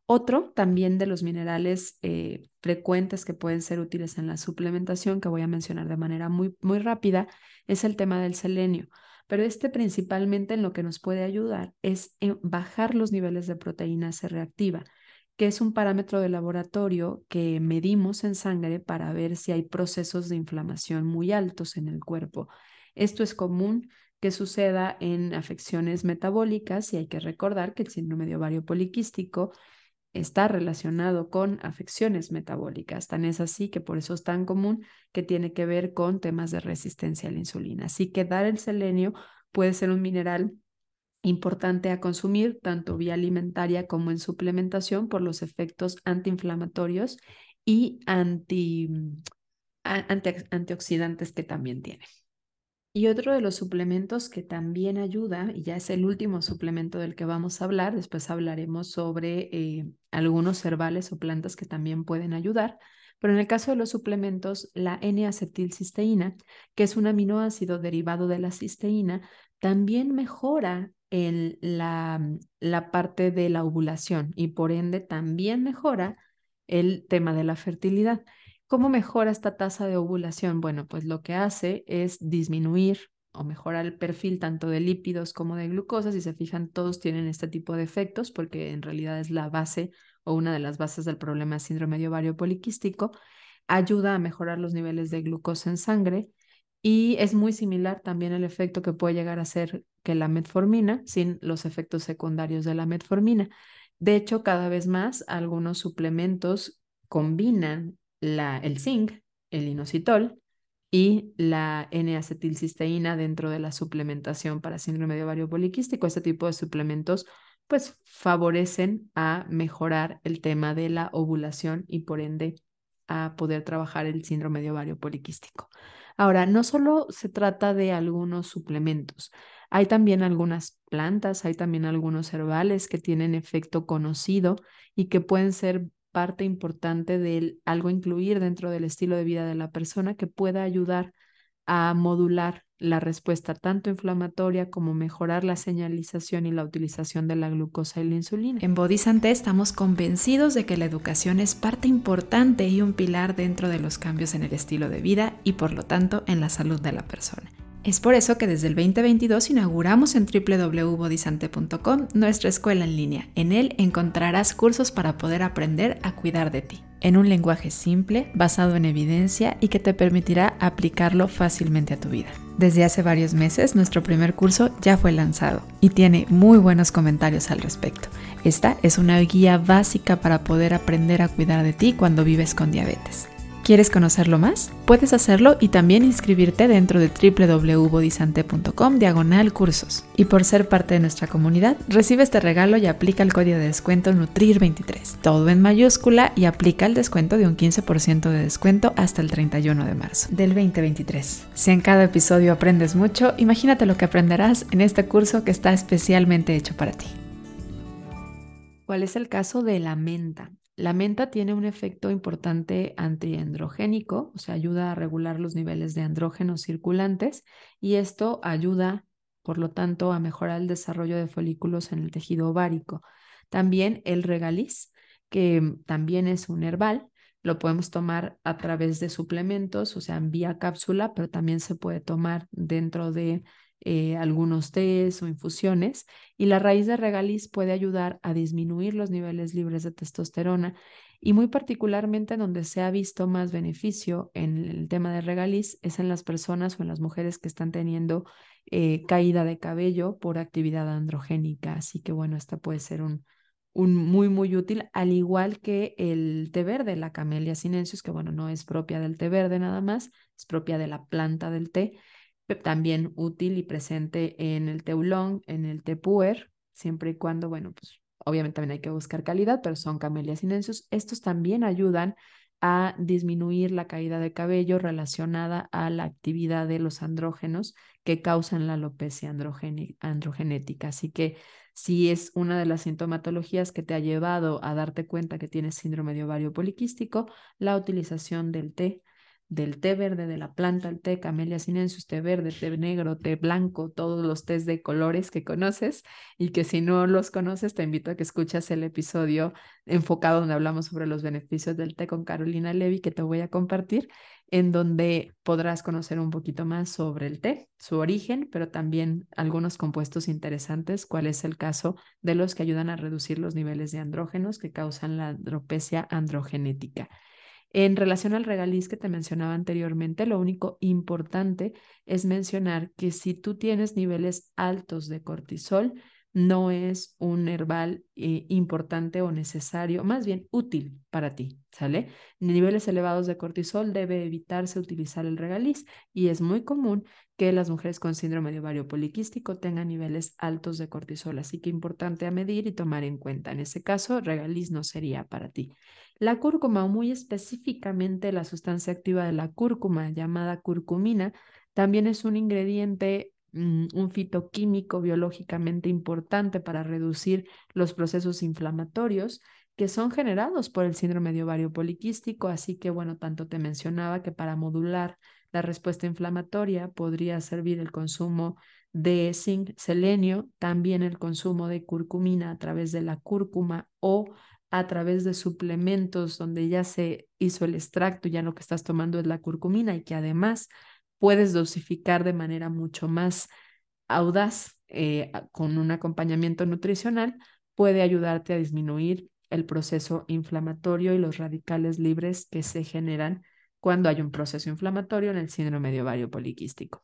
Otro también de los minerales eh, frecuentes que pueden ser útiles en la suplementación, que voy a mencionar de manera muy, muy rápida, es el tema del selenio. Pero este principalmente en lo que nos puede ayudar es en bajar los niveles de proteína C reactiva, que es un parámetro de laboratorio que medimos en sangre para ver si hay procesos de inflamación muy altos en el cuerpo. Esto es común que suceda en afecciones metabólicas y hay que recordar que el síndrome de ovario poliquístico está relacionado con afecciones metabólicas. Tan es así que por eso es tan común que tiene que ver con temas de resistencia a la insulina. Así que dar el selenio puede ser un mineral importante a consumir tanto vía alimentaria como en suplementación por los efectos antiinflamatorios y anti, antioxidantes que también tiene. Y otro de los suplementos que también ayuda, y ya es el último suplemento del que vamos a hablar, después hablaremos sobre eh, algunos herbales o plantas que también pueden ayudar, pero en el caso de los suplementos, la N-acetilcisteína, que es un aminoácido derivado de la cisteína, también mejora la parte de la ovulación y por ende también mejora el tema de la fertilidad. ¿Cómo mejora esta tasa de ovulación? Bueno, pues lo que hace es disminuir o mejorar el perfil tanto de lípidos como de glucosa. Si se fijan, todos tienen este tipo de efectos porque en realidad es la base o una de las bases del problema de síndrome de ovario poliquístico. Ayuda a mejorar los niveles de glucosa en sangre y es muy similar también el efecto que puede llegar a ser que la metformina sin los efectos secundarios de la metformina. De hecho, cada vez más algunos suplementos combinan el zinc, el inositol y la N-acetilcisteína dentro de la suplementación para síndrome de ovario poliquístico. Este tipo de suplementos pues favorecen a mejorar el tema de la ovulación y por ende a poder trabajar el síndrome de ovario poliquístico. Ahora, no solo se trata de algunos suplementos, hay también algunas plantas, hay también algunos herbales que tienen efecto conocido y que pueden ser parte importante de algo incluir dentro del estilo de vida de la persona que pueda ayudar a modular la respuesta tanto inflamatoria como mejorar la señalización y la utilización de la glucosa y la insulina. En Bodhisante estamos convencidos de que la educación es parte importante y un pilar dentro de los cambios en el estilo de vida y por lo tanto en la salud de la persona. Es por eso que desde el 2022 inauguramos en www.bodisante.com nuestra escuela en línea. En él encontrarás cursos para poder aprender a cuidar de ti, en un lenguaje simple, basado en evidencia y que te permitirá aplicarlo fácilmente a tu vida. Desde hace varios meses nuestro primer curso ya fue lanzado y tiene muy buenos comentarios al respecto. Esta es una guía básica para poder aprender a cuidar de ti cuando vives con diabetes. ¿Quieres conocerlo más? Puedes hacerlo y también inscribirte dentro de www.bodisante.com diagonal cursos. Y por ser parte de nuestra comunidad, recibe este regalo y aplica el código de descuento Nutrir23, todo en mayúscula y aplica el descuento de un 15% de descuento hasta el 31 de marzo del 2023. Si en cada episodio aprendes mucho, imagínate lo que aprenderás en este curso que está especialmente hecho para ti. ¿Cuál es el caso de la menta? La menta tiene un efecto importante antiandrogénico, o sea, ayuda a regular los niveles de andrógenos circulantes y esto ayuda, por lo tanto, a mejorar el desarrollo de folículos en el tejido ovárico. También el regaliz, que también es un herbal, lo podemos tomar a través de suplementos, o sea, en vía cápsula, pero también se puede tomar dentro de eh, algunos tés o infusiones y la raíz de regaliz puede ayudar a disminuir los niveles libres de testosterona y muy particularmente donde se ha visto más beneficio en el tema de regaliz es en las personas o en las mujeres que están teniendo eh, caída de cabello por actividad androgénica. Así que bueno, esta puede ser un, un muy, muy útil, al igual que el té verde, la Camellia sinensis, que bueno, no es propia del té verde nada más, es propia de la planta del té también útil y presente en el teulón, en el té puer, siempre y cuando, bueno, pues obviamente también hay que buscar calidad, pero son camelias sinensis. Estos también ayudan a disminuir la caída de cabello relacionada a la actividad de los andrógenos que causan la alopecia androgenética. Así que si es una de las sintomatologías que te ha llevado a darte cuenta que tienes síndrome de ovario poliquístico, la utilización del té del té verde de la planta, el té Camellia sinensis, té verde, té negro, té blanco, todos los tés de colores que conoces y que si no los conoces te invito a que escuches el episodio enfocado donde hablamos sobre los beneficios del té con Carolina Levy que te voy a compartir, en donde podrás conocer un poquito más sobre el té, su origen, pero también algunos compuestos interesantes, cuál es el caso de los que ayudan a reducir los niveles de andrógenos que causan la andropecia androgenética. En relación al regaliz que te mencionaba anteriormente, lo único importante es mencionar que si tú tienes niveles altos de cortisol, no es un herbal eh, importante o necesario, más bien útil para ti, ¿sale? Niveles elevados de cortisol debe evitarse utilizar el regaliz y es muy común que las mujeres con síndrome de ovario poliquístico tengan niveles altos de cortisol, así que importante a medir y tomar en cuenta. En ese caso, regaliz no sería para ti. La cúrcuma, muy específicamente la sustancia activa de la cúrcuma llamada curcumina, también es un ingrediente, mm, un fitoquímico biológicamente importante para reducir los procesos inflamatorios que son generados por el síndrome de ovario poliquístico. Así que, bueno, tanto te mencionaba que para modular la respuesta inflamatoria podría servir el consumo de zinc, selenio, también el consumo de curcumina a través de la cúrcuma o a través de suplementos donde ya se hizo el extracto, ya lo que estás tomando es la curcumina y que además puedes dosificar de manera mucho más audaz eh, con un acompañamiento nutricional, puede ayudarte a disminuir el proceso inflamatorio y los radicales libres que se generan cuando hay un proceso inflamatorio en el síndrome de ovario poliquístico.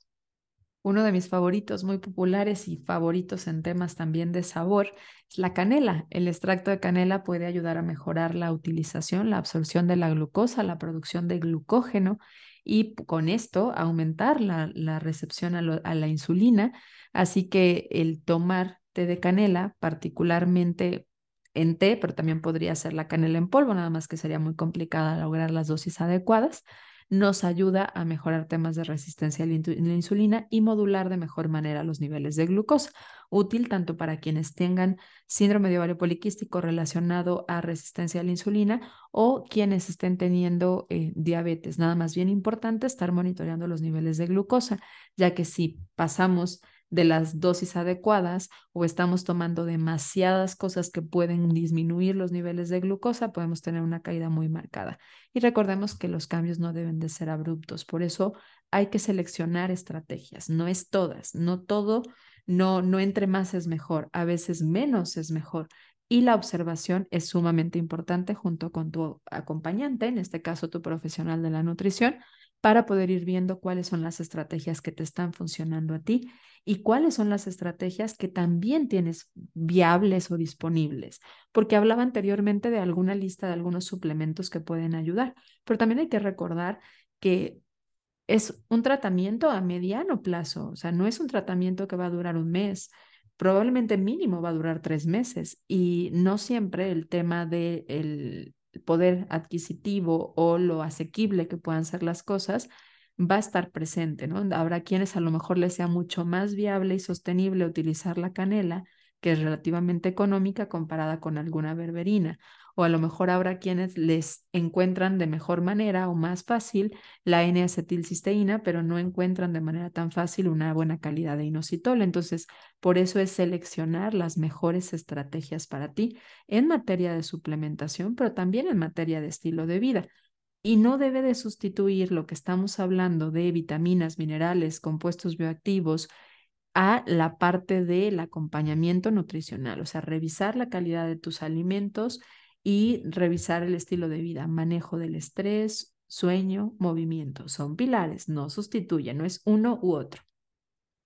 Uno de mis favoritos muy populares y favoritos en temas también de sabor es la canela. El extracto de canela puede ayudar a mejorar la utilización, la absorción de la glucosa, la producción de glucógeno y con esto aumentar la, recepción a, a la insulina. Así que el tomar té de canela, particularmente en té, pero también podría ser la canela en polvo, nada más que sería muy complicada lograr las dosis adecuadas nos ayuda a mejorar temas de resistencia a la insulina y modular de mejor manera los niveles de glucosa, útil tanto para quienes tengan síndrome de ovario poliquístico relacionado a resistencia a la insulina o quienes estén teniendo eh, diabetes. Nada más bien importante estar monitoreando los niveles de glucosa, ya que si pasamos de las dosis adecuadas o estamos tomando demasiadas cosas que pueden disminuir los niveles de glucosa, podemos tener una caída muy marcada. Y recordemos que los cambios no deben de ser abruptos, por eso hay que seleccionar estrategias, no es todas, no todo, no, no entre más es mejor, a veces menos es mejor. Y la observación es sumamente importante junto con tu acompañante, en este caso tu profesional de la nutrición, para poder ir viendo cuáles son las estrategias que te están funcionando a ti y cuáles son las estrategias que también tienes viables o disponibles, porque hablaba anteriormente de alguna lista de algunos suplementos que pueden ayudar, pero también hay que recordar que es un tratamiento a mediano plazo, o sea, no es un tratamiento que va a durar un mes, probablemente mínimo va a durar tres meses y no siempre el tema del el poder adquisitivo o lo asequible que puedan ser las cosas va a estar presente, ¿no? Habrá quienes a lo mejor les sea mucho más viable y sostenible utilizar la canela, que es relativamente económica comparada con alguna berberina, o a lo mejor habrá quienes les encuentran de mejor manera o más fácil la N-acetilcisteína, pero no encuentran de manera tan fácil una buena calidad de inositol. Entonces, por eso es seleccionar las mejores estrategias para ti en materia de suplementación, pero también en materia de estilo de vida y no debe de sustituir lo que estamos hablando de vitaminas, minerales, compuestos bioactivos a la parte del acompañamiento nutricional, o sea, revisar la calidad de tus alimentos y revisar el estilo de vida, manejo del estrés, sueño, movimiento. Son pilares, no sustituyen, no es uno u otro.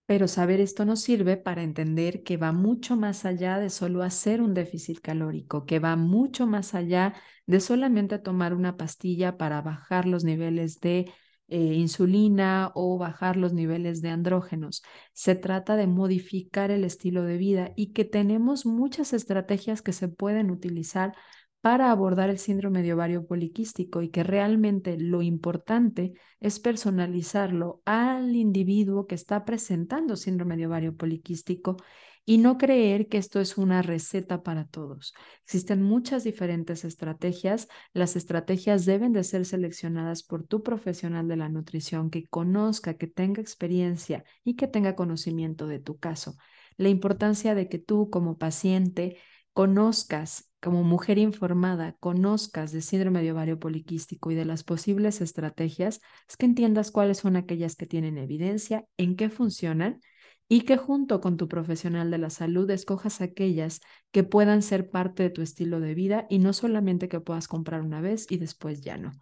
Pero saber esto nos sirve para entender que va mucho más allá de solo hacer un déficit calórico, que va mucho más allá de solamente tomar una pastilla para bajar los niveles de eh, insulina o bajar los niveles de andrógenos. Se trata de modificar el estilo de vida y que tenemos muchas estrategias que se pueden utilizar para abordar el síndrome de ovario poliquístico y que realmente lo importante es personalizarlo al individuo que está presentando síndrome de ovario poliquístico y no creer que esto es una receta para todos. Existen muchas diferentes estrategias. Las estrategias deben de ser seleccionadas por tu profesional de la nutrición que conozca, que tenga experiencia y que tenga conocimiento de tu caso. La importancia de que tú como paciente conozcas como mujer informada, conozcas de síndrome de ovario poliquístico y de las posibles estrategias, es que entiendas cuáles son aquellas que tienen evidencia, en qué funcionan y que junto con tu profesional de la salud escojas aquellas que puedan ser parte de tu estilo de vida y no solamente que puedas comprar una vez y después ya no.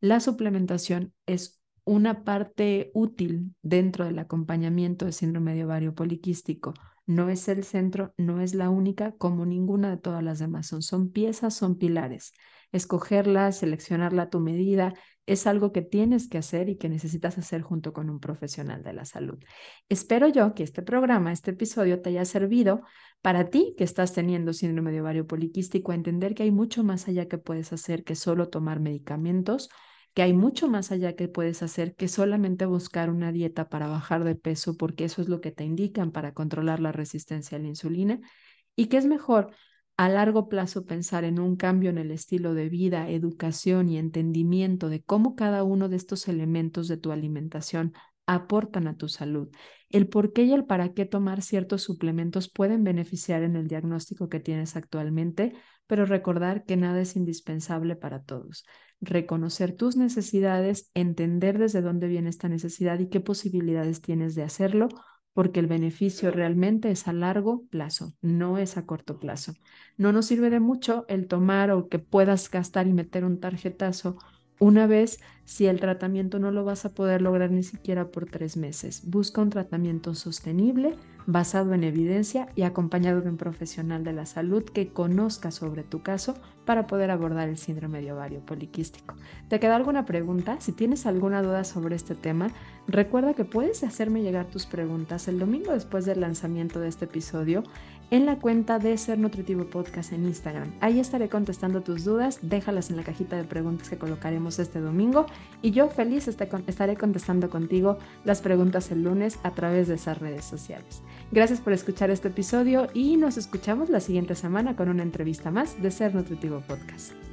La suplementación es una parte útil dentro del acompañamiento de síndrome de ovario poliquístico. No es el centro, no es la única, como ninguna de todas las demás son. Son piezas, son pilares. Escogerla, seleccionarla a tu medida, es algo que tienes que hacer y que necesitas hacer junto con un profesional de la salud. Espero yo que este programa, este episodio te haya servido para ti que estás teniendo síndrome de ovario poliquístico, a entender que hay mucho más allá que puedes hacer que solo tomar medicamentos, que hay mucho más allá que puedes hacer que solamente buscar una dieta para bajar de peso, porque eso es lo que te indican para controlar la resistencia a la insulina, y que es mejor a largo plazo pensar en un cambio en el estilo de vida, educación y entendimiento de cómo cada uno de estos elementos de tu alimentación aportan a tu salud. El por qué y el para qué tomar ciertos suplementos pueden beneficiar en el diagnóstico que tienes actualmente, pero recordar que nada es indispensable para todos. Reconocer tus necesidades, entender desde dónde viene esta necesidad y qué posibilidades tienes de hacerlo porque el beneficio realmente es a largo plazo, no es a corto plazo. No nos sirve de mucho el tomar o que puedas gastar y meter un tarjetazo una vez si el tratamiento no lo vas a poder lograr ni siquiera por tres meses. Busca un tratamiento sostenible, basado en evidencia y acompañado de un profesional de la salud que conozca sobre tu caso para poder abordar el síndrome de ovario poliquístico. ¿Te queda alguna pregunta? Si tienes alguna duda sobre este tema, recuerda que puedes hacerme llegar tus preguntas el domingo después del lanzamiento de este episodio en la cuenta de Ser Nutritivo Podcast en Instagram. Ahí estaré contestando tus dudas, déjalas en la cajita de preguntas que colocaremos este domingo y yo feliz estaré contestando contigo las preguntas el lunes a través de esas redes sociales. Gracias por escuchar este episodio y nos escuchamos la siguiente semana con una entrevista más de Ser Nutritivo Podcast.